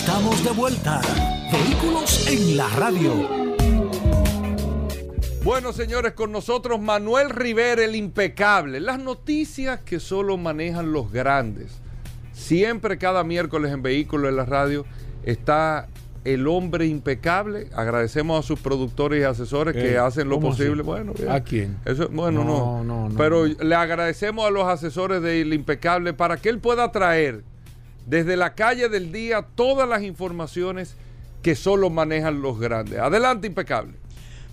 estamos de vuelta. Vehículos en la radio. Bueno, señores, con nosotros Manuel Rivera, el impecable. Las noticias que solo manejan los grandes. Siempre, cada miércoles en Vehículos en la Radio, está el hombre impecable. Agradecemos a sus productores y asesores que Eh, hacen lo ¿cómo posible. así? Bueno, bien. ¿A quién? Eso, bueno, no, No, no, no, Pero no. le agradecemos a los asesores del impecable para que él pueda traer desde la calle del día todas las informaciones que solo manejan los grandes. Adelante, impecable.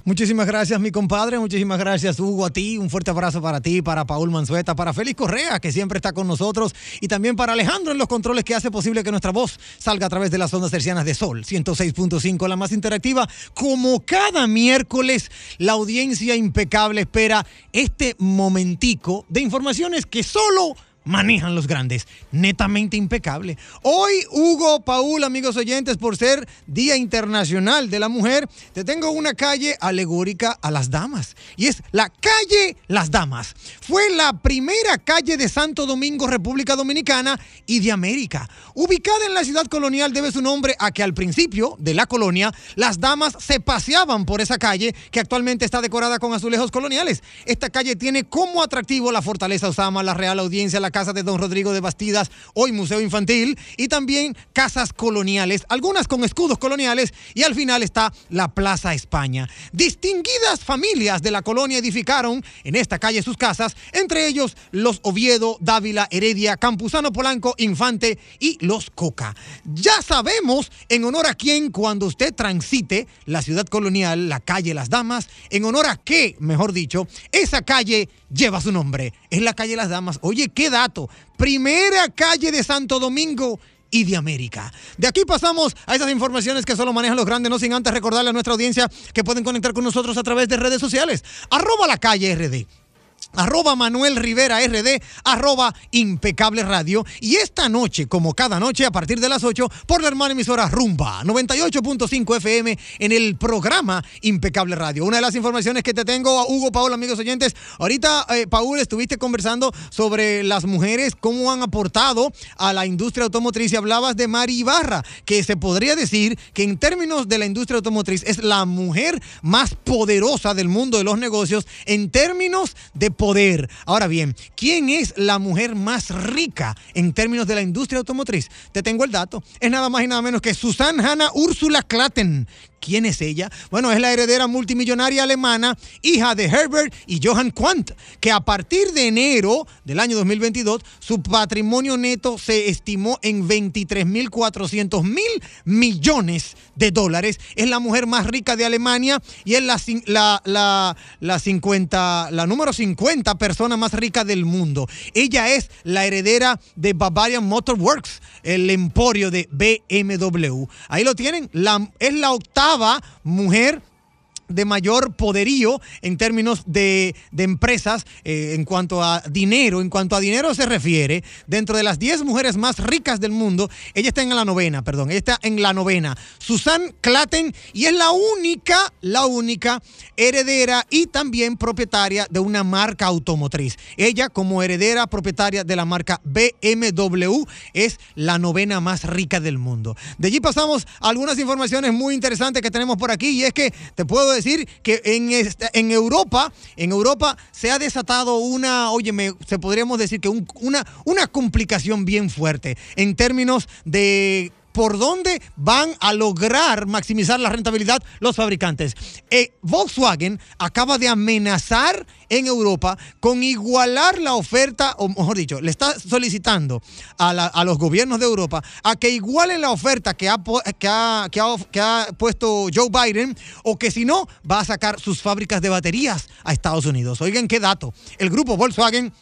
Muchísimas gracias, mi compadre. Muchísimas gracias, Hugo, a ti. Un fuerte abrazo para ti, para Paul Manzueta, para Félix Correa, que siempre está con nosotros, y también para Alejandro en los controles que hace posible que nuestra voz salga a través de las ondas tercianas de Sol 106.5, la más interactiva. Como cada miércoles, la audiencia impecable espera este momentico de informaciones que solo manejan los grandes. Netamente impecable. Hoy, Hugo, Paul, amigos oyentes, por ser Día Internacional de la Mujer, te tengo una calle alegórica a las damas. Y es la calle Las Damas. Fue la primera calle de Santo Domingo, República Dominicana y de América. Ubicada en la ciudad colonial, debe su nombre a que al principio de la colonia, las damas se paseaban por esa calle que actualmente está decorada con azulejos coloniales. Esta calle tiene como atractivo la Fortaleza Osama, la Real Audiencia, la Casa de Don Rodrigo de Bastidas, hoy Museo Infantil, y también casas coloniales, algunas con escudos coloniales, y al final está la Plaza España. Distinguidas familias de la colonia edificaron en esta calle sus casas, entre ellos los Oviedo, Dávila, Heredia, Campuzano Polanco, Infante y los Coca. Ya sabemos en honor a quién cuando usted transite la ciudad colonial, la calle Las Damas, en honor a qué, mejor dicho, esa calle lleva su nombre. Es la calle Las Damas. Oye, qué dato. Primera calle de Santo Domingo y de América. De aquí pasamos a esas informaciones que solo manejan los grandes, no sin antes recordarle a nuestra audiencia que pueden conectar con nosotros a través de redes sociales. Arroba la calle RD arroba Manuel Rivera RD, arroba Impecable Radio. Y esta noche, como cada noche, a partir de las 8, por la hermana emisora Rumba, 98.5 FM, en el programa Impecable Radio. Una de las informaciones que te tengo, a Hugo, Paul, amigos oyentes. Ahorita, eh, Paul, estuviste conversando sobre las mujeres, cómo han aportado a la industria automotriz y hablabas de Mari Ibarra, que se podría decir que en términos de la industria automotriz es la mujer más poderosa del mundo de los negocios en términos de poder. Ahora bien, ¿quién es la mujer más rica en términos de la industria automotriz? Te tengo el dato. Es nada más y nada menos que Susan Hanna Ursula Klatten. ¿Quién es ella? Bueno, es la heredera multimillonaria alemana, hija de Herbert y Johann Quandt, que a partir de enero del año 2022, su patrimonio neto se estimó en 23.400 mil millones de dólares. Es la mujer más rica de Alemania y es la, la, la, la 50, la número 50 persona más rica del mundo. Ella es la heredera de Bavarian Motor Works, el emporio de BMW. Ahí lo tienen. Es la octava mujer de mayor poderío en términos de, de empresas eh, en cuanto a dinero. En cuanto a dinero se refiere, dentro de las 10 mujeres más ricas del mundo, ella está en la novena, perdón, ella está en la novena. Susan Klatten y es la única, la única heredera y también propietaria de una marca automotriz. Ella como heredera propietaria de la marca BMW es la novena más rica del mundo. De allí pasamos a algunas informaciones muy interesantes que tenemos por aquí y es que te puedo decir que en, esta- en Europa, en Europa se ha desatado una, óyeme, se podríamos decir que un- una, una complicación bien fuerte en términos de por dónde van a lograr maximizar la rentabilidad los fabricantes. Eh, Volkswagen acaba de amenazar en Europa con igualar la oferta, o mejor dicho, le está solicitando a, a los gobiernos de Europa a que igualen la oferta que ha- que ha- que ha puesto Joe Biden o que si no va a sacar sus fábricas de baterías a Estados Unidos. Oigan qué dato. El grupo Volkswagen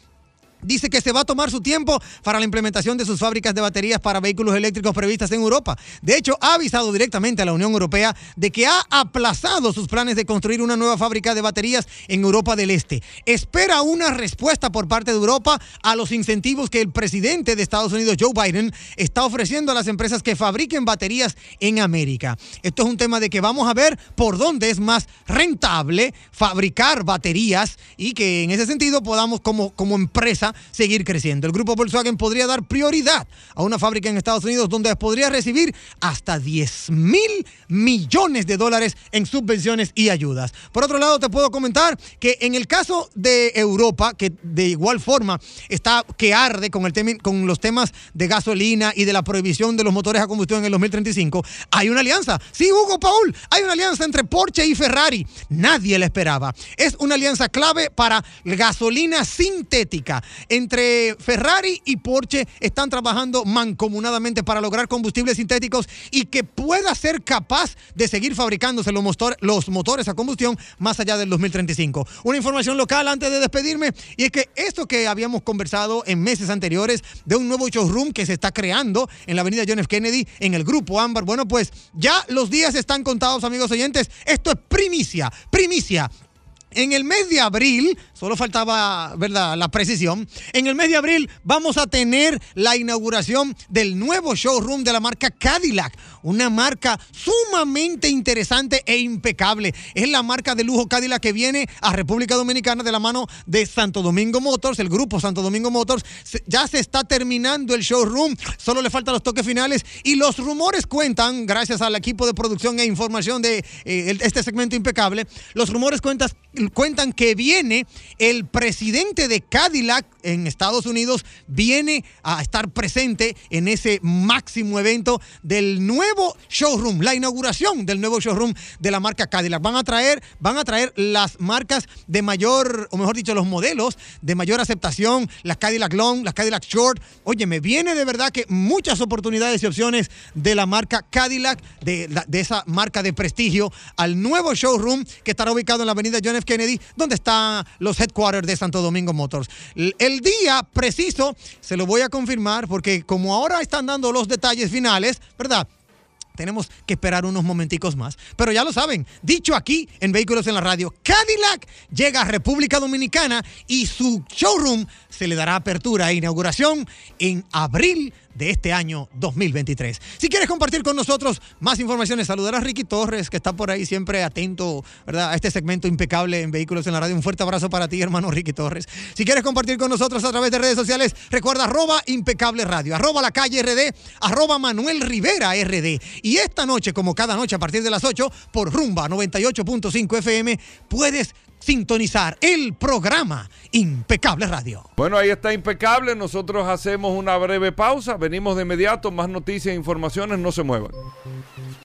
Dice que se va a tomar su tiempo para la implementación de sus fábricas de baterías para vehículos eléctricos previstas en Europa. De hecho, ha avisado directamente a la Unión Europea de que ha aplazado sus planes de construir una nueva fábrica de baterías en Europa del Este. Espera una respuesta por parte de Europa a los incentivos que el presidente de Estados Unidos, Joe Biden, está ofreciendo a las empresas que fabriquen baterías en América. Esto es un tema de que vamos a ver por dónde es más rentable fabricar baterías y que en ese sentido podamos como, como empresa seguir creciendo. El grupo Volkswagen podría dar prioridad a una fábrica en Estados Unidos donde podría recibir hasta 10 mil millones de dólares en subvenciones y ayudas. Por otro lado, te puedo comentar que en el caso de Europa, que de igual forma está que arde con, el con los temas de gasolina y de la prohibición de los motores a combustión en el 2035, hay una alianza. Sí, Hugo Paul, hay una alianza entre Porsche y Ferrari. Nadie la esperaba. Es una alianza clave para gasolina sintética. Entre Ferrari y Porsche están trabajando mancomunadamente para lograr combustibles sintéticos y que pueda ser capaz de seguir fabricándose los, los motores a combustión más allá del 2035. Una información local antes de despedirme y es que esto que habíamos conversado en meses anteriores de un nuevo showroom que se está creando en la avenida John F. Kennedy en el grupo Ámbar, bueno pues ya los días están contados amigos oyentes. Esto es primicia, primicia. En el mes de abril, solo faltaba, ¿verdad?, la precisión. En el mes de abril vamos a tener la inauguración del nuevo showroom de la marca Cadillac, una marca sumamente interesante e impecable. Es la marca de lujo Cadillac que viene a República Dominicana de la mano de Santo Domingo Motors, el grupo Santo Domingo Motors. Ya se está terminando el showroom, solo le faltan los toques finales y los rumores cuentan, gracias al equipo de producción e información de eh, este segmento impecable, los rumores cuentan cuentan que viene el presidente de Cadillac en Estados Unidos, viene a estar presente en ese máximo evento del nuevo showroom, la inauguración del nuevo showroom de la marca Cadillac. Van a traer, van a traer las marcas de mayor, o mejor dicho, los modelos de mayor aceptación, las Cadillac Long, las Cadillac Short. Oye, me viene de verdad que muchas oportunidades y opciones de la marca Cadillac, de, de esa marca de prestigio, al nuevo showroom que estará ubicado en la avenida John F. Kennedy, donde están los headquarters de Santo Domingo Motors. El día preciso se lo voy a confirmar porque como ahora están dando los detalles finales, ¿verdad? tenemos que esperar unos momenticos más. Pero ya lo saben, dicho aquí en Vehículos en la Radio, Cadillac llega a República Dominicana y su showroom se le dará apertura e inauguración en abril de este año 2023. Si quieres compartir con nosotros más informaciones, saludar a Ricky Torres, que está por ahí siempre atento ¿verdad? a este segmento impecable en Vehículos en la Radio. Un fuerte abrazo para ti, hermano Ricky Torres. Si quieres compartir con nosotros a través de redes sociales, recuerda arroba impecable radio, arroba la calle RD, arroba Manuel Rivera RD. Y esta noche, como cada noche a partir de las 8, por Rumba 98.5 FM, puedes sintonizar el programa Impecable Radio. Bueno, ahí está Impecable. Nosotros hacemos una breve pausa. Venimos de inmediato. Más noticias e informaciones. No se muevan.